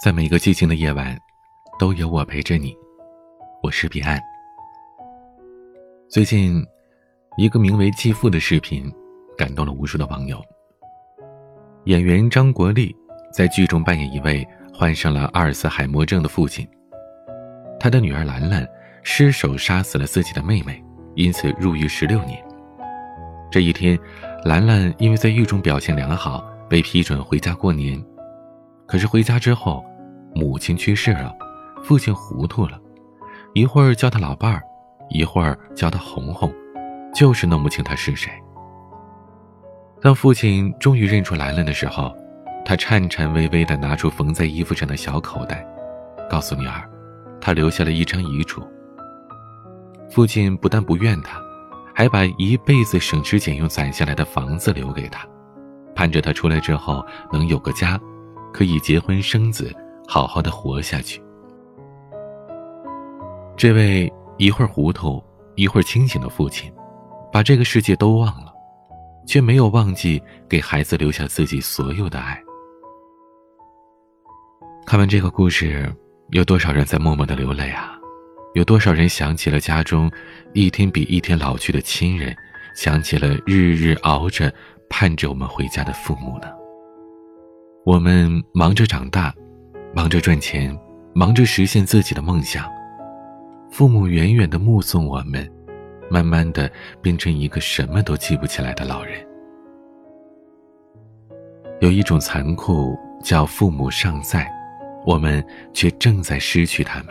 在每个寂静的夜晚，都有我陪着你。我是彼岸。最近，一个名为《继父》的视频，感动了无数的网友。演员张国立在剧中扮演一位患上了阿尔茨海默症的父亲，他的女儿兰兰失手杀死了自己的妹妹，因此入狱十六年。这一天，兰兰因为在狱中表现良好，被批准回家过年。可是回家之后，母亲去世了，父亲糊涂了，一会儿叫他老伴儿，一会儿叫他红红，就是弄不清他是谁。当父亲终于认出来了的时候，他颤颤巍巍地拿出缝在衣服上的小口袋，告诉女儿，他留下了一张遗嘱。父亲不但不怨他，还把一辈子省吃俭用攒下来的房子留给他，盼着他出来之后能有个家。可以结婚生子，好好的活下去。这位一会儿糊涂一会儿清醒的父亲，把这个世界都忘了，却没有忘记给孩子留下自己所有的爱。看完这个故事，有多少人在默默的流泪啊？有多少人想起了家中一天比一天老去的亲人，想起了日日熬着盼着我们回家的父母呢？我们忙着长大，忙着赚钱，忙着实现自己的梦想。父母远远的目送我们，慢慢的变成一个什么都记不起来的老人。有一种残酷叫父母尚在，我们却正在失去他们。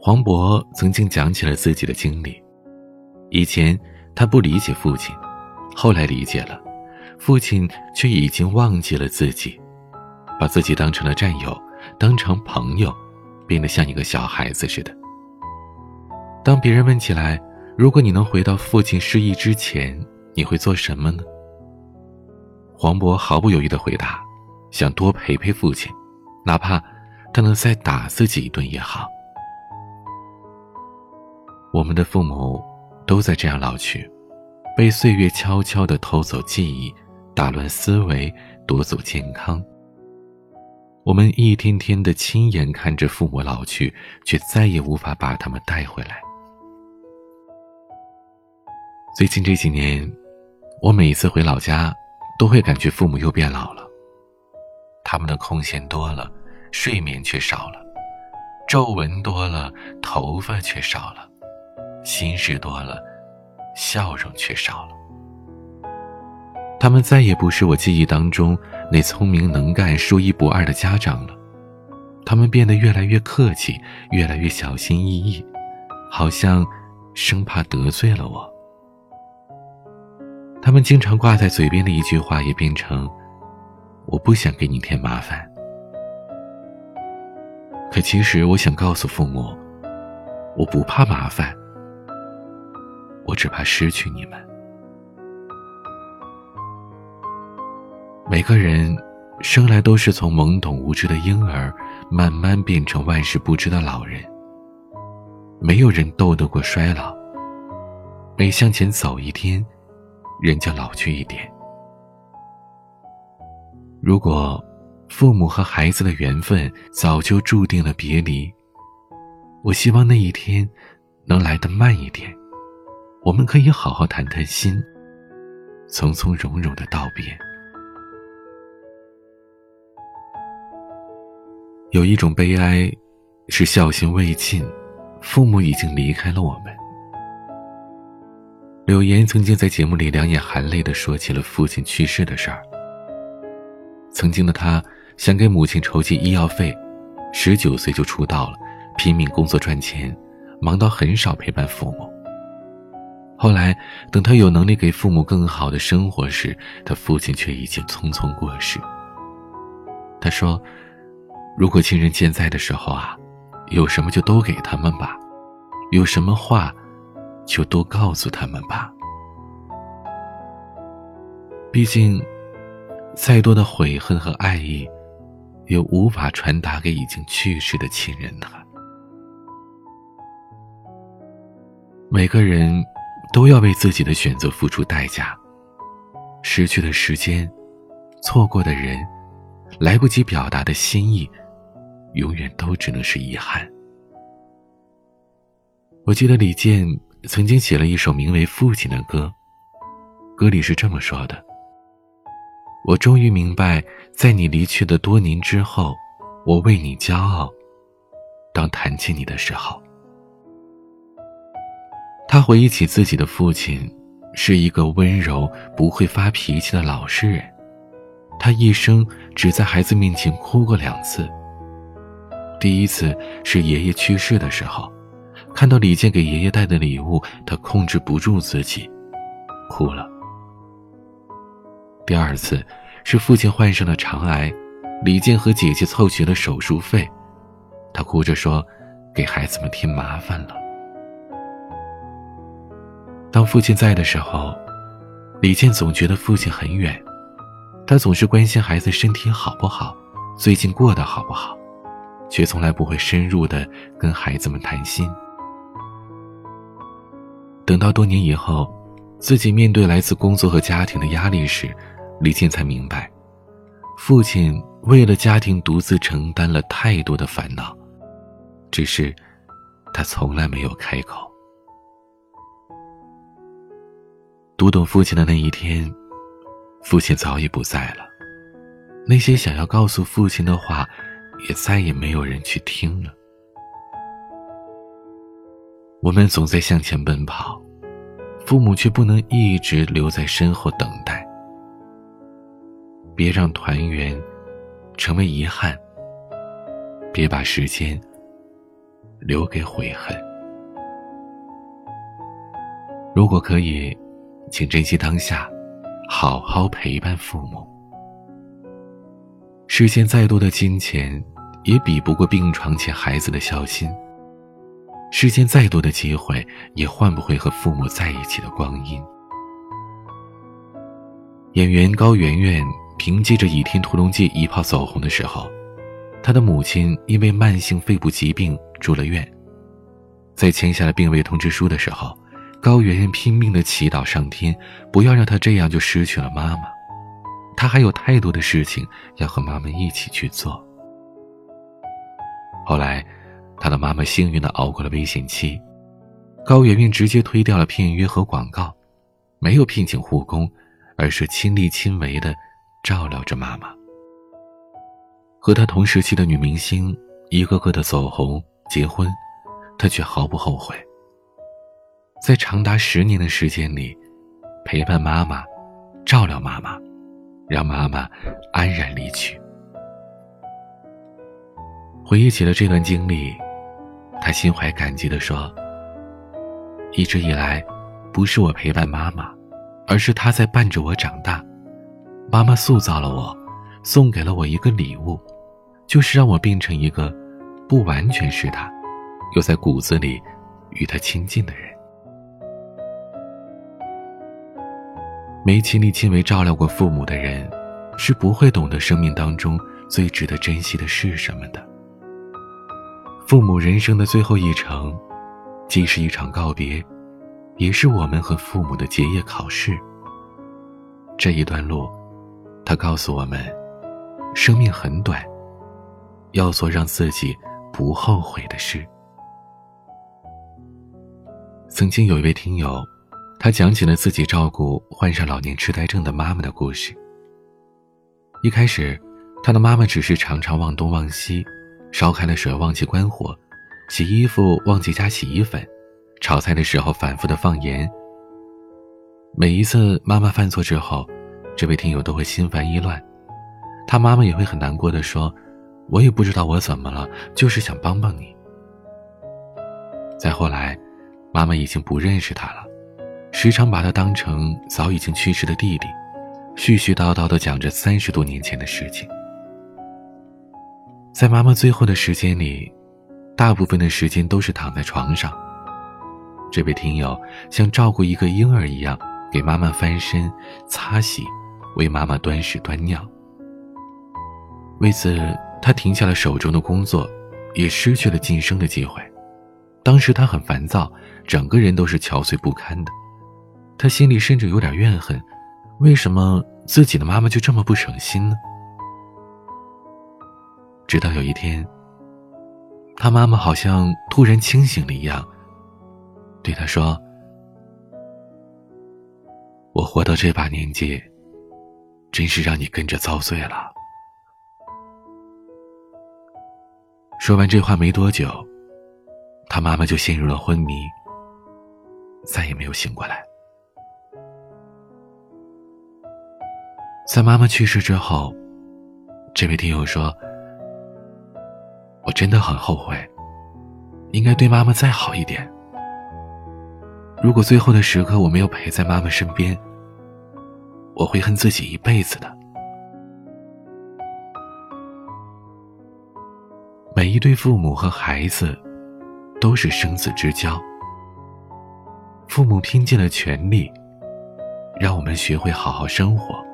黄渤曾经讲起了自己的经历，以前他不理解父亲，后来理解了。父亲却已经忘记了自己，把自己当成了战友，当成朋友，变得像一个小孩子似的。当别人问起来，如果你能回到父亲失忆之前，你会做什么呢？黄渤毫不犹豫的回答：“想多陪陪父亲，哪怕他能再打自己一顿也好。”我们的父母都在这样老去，被岁月悄悄的偷走记忆。打乱思维，夺走健康。我们一天天的亲眼看着父母老去，却再也无法把他们带回来。最近这几年，我每一次回老家，都会感觉父母又变老了。他们的空闲多了，睡眠却少了；皱纹多了，头发却少了；心事多了，笑容却少了。他们再也不是我记忆当中那聪明能干、说一不二的家长了，他们变得越来越客气，越来越小心翼翼，好像生怕得罪了我。他们经常挂在嘴边的一句话也变成“我不想给你添麻烦”。可其实我想告诉父母，我不怕麻烦，我只怕失去你们。每个人生来都是从懵懂无知的婴儿，慢慢变成万事不知的老人。没有人斗得过衰老。每向前走一天，人就老去一点。如果父母和孩子的缘分早就注定了别离，我希望那一天能来得慢一点，我们可以好好谈谈心，从从容容的道别。有一种悲哀，是孝心未尽，父母已经离开了我们。柳岩曾经在节目里两眼含泪的说起了父亲去世的事儿。曾经的他想给母亲筹集医药费，十九岁就出道了，拼命工作赚钱，忙到很少陪伴父母。后来等他有能力给父母更好的生活时，他父亲却已经匆匆过世。他说。如果亲人健在的时候啊，有什么就都给他们吧，有什么话，就都告诉他们吧。毕竟，再多的悔恨和爱意，也无法传达给已经去世的亲人的。每个人都要为自己的选择付出代价，失去的时间，错过的人。来不及表达的心意，永远都只能是遗憾。我记得李健曾经写了一首名为《父亲》的歌，歌里是这么说的：“我终于明白，在你离去的多年之后，我为你骄傲。当谈起你的时候。”他回忆起自己的父亲，是一个温柔、不会发脾气的老实人。他一生只在孩子面前哭过两次。第一次是爷爷去世的时候，看到李健给爷爷带的礼物，他控制不住自己，哭了。第二次是父亲患上了肠癌，李健和姐姐凑齐了手术费，他哭着说：“给孩子们添麻烦了。”当父亲在的时候，李健总觉得父亲很远，他总是关心孩子身体好不好，最近过得好不好，却从来不会深入的跟孩子们谈心。等到多年以后，自己面对来自工作和家庭的压力时，李健才明白，父亲为了家庭独自承担了太多的烦恼，只是他从来没有开口。读懂父亲的那一天，父亲早已不在了。那些想要告诉父亲的话，也再也没有人去听了。我们总在向前奔跑，父母却不能一直留在身后等待。别让团圆成为遗憾，别把时间留给悔恨。如果可以。请珍惜当下，好好陪伴父母。世间再多的金钱，也比不过病床前孩子的孝心；世间再多的机会，也换不回和父母在一起的光阴。演员高圆圆凭借着《倚天屠龙记》一炮走红的时候，她的母亲因为慢性肺部疾病住了院，在签下了病危通知书的时候。高圆圆拼命的祈祷上天，不要让她这样就失去了妈妈。她还有太多的事情要和妈妈一起去做。后来，她的妈妈幸运的熬过了危险期，高圆圆直接推掉了片约和广告，没有聘请护工，而是亲力亲为的照料着妈妈。和她同时期的女明星一个个的走红结婚，她却毫不后悔。在长达十年的时间里，陪伴妈妈，照料妈妈，让妈妈安然离去。回忆起了这段经历，他心怀感激地说：“一直以来，不是我陪伴妈妈，而是她在伴着我长大。妈妈塑造了我，送给了我一个礼物，就是让我变成一个不完全是她，又在骨子里与她亲近的人。”没亲力亲为照料过父母的人，是不会懂得生命当中最值得珍惜的是什么的。父母人生的最后一程，既是一场告别，也是我们和父母的结业考试。这一段路，他告诉我们，生命很短，要做让自己不后悔的事。曾经有一位听友。他讲起了自己照顾患上老年痴呆症的妈妈的故事。一开始，他的妈妈只是常常忘东忘西，烧开了水忘记关火，洗衣服忘记加洗衣粉，炒菜的时候反复的放盐。每一次妈妈犯错之后，这位听友都会心烦意乱，他妈妈也会很难过的说：“我也不知道我怎么了，就是想帮帮你。”再后来，妈妈已经不认识他了。时常把他当成早已经去世的弟弟，絮絮叨叨地讲着三十多年前的事情。在妈妈最后的时间里，大部分的时间都是躺在床上。这位听友像照顾一个婴儿一样，给妈妈翻身、擦洗，为妈妈端屎端尿。为此，他停下了手中的工作，也失去了晋升的机会。当时他很烦躁，整个人都是憔悴不堪的。他心里甚至有点怨恨，为什么自己的妈妈就这么不省心呢？直到有一天，他妈妈好像突然清醒了一样，对他说：“我活到这把年纪，真是让你跟着遭罪了。”说完这话没多久，他妈妈就陷入了昏迷，再也没有醒过来。在妈妈去世之后，这位听友说：“我真的很后悔，应该对妈妈再好一点。如果最后的时刻我没有陪在妈妈身边，我会恨自己一辈子的。”每一对父母和孩子，都是生死之交。父母拼尽了全力，让我们学会好好生活。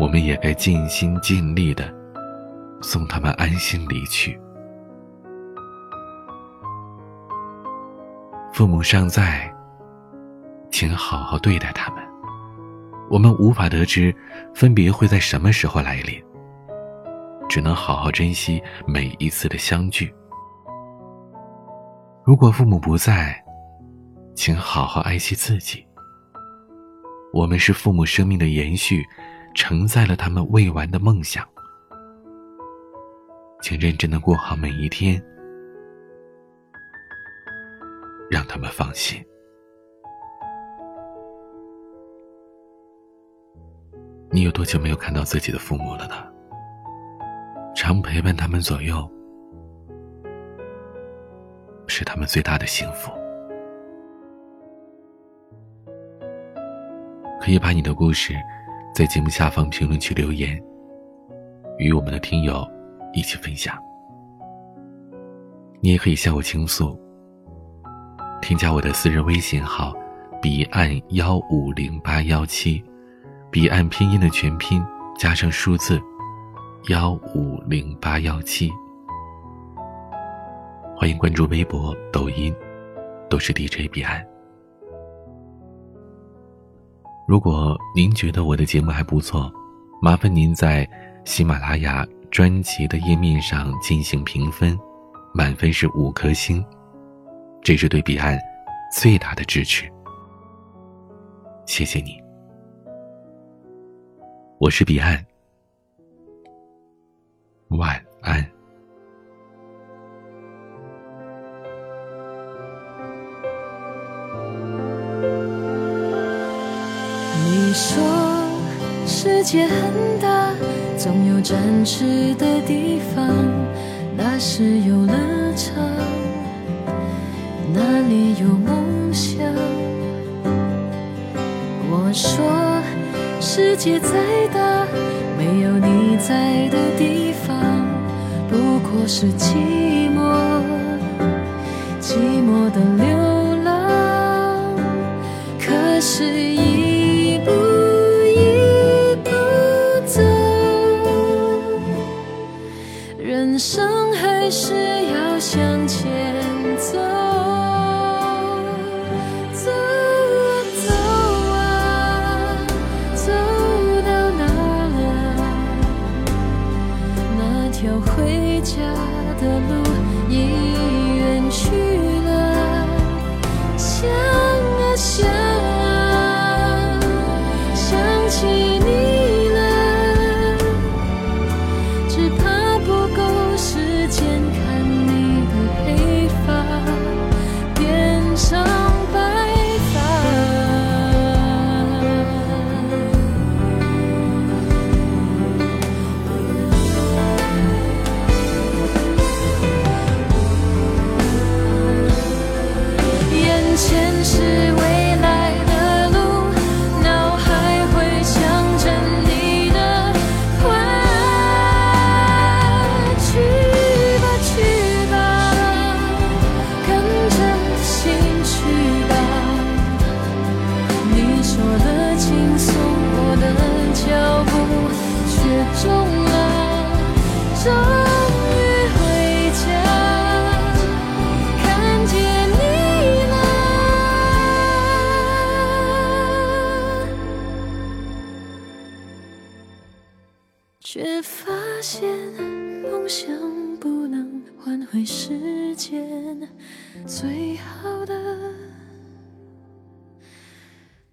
我们也该尽心尽力的送他们安心离去。父母尚在，请好好对待他们。我们无法得知分别会在什么时候来临，只能好好珍惜每一次的相聚。如果父母不在，请好好爱惜自己。我们是父母生命的延续。承载了他们未完的梦想，请认真的过好每一天，让他们放心。你有多久没有看到自己的父母了呢？常陪伴他们左右，是他们最大的幸福。可以把你的故事。在节目下方评论区留言，与我们的听友一起分享。你也可以向我倾诉。添加我的私人微信号：彼岸幺五零八幺七，彼岸拼音的全拼加上数字幺五零八幺七。欢迎关注微博、抖音，都是 DJ 彼岸。如果您觉得我的节目还不错，麻烦您在喜马拉雅专辑的页面上进行评分，满分是五颗星，这是对彼岸最大的支持。谢谢你，我是彼岸，晚安。你说世界很大，总有展翅的地方，那是游乐场，那里有梦想。我说世界再大，没有你在的地方，不过是寂寞，寂寞的流浪。可是。人生还是要向前走走啊走啊走到哪了那条回家的路已远去了想啊想见却发现梦想不能换回时间，最好的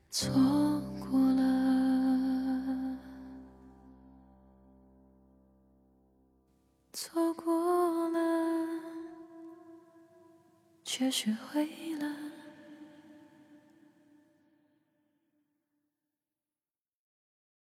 错过了，错过了，却学会。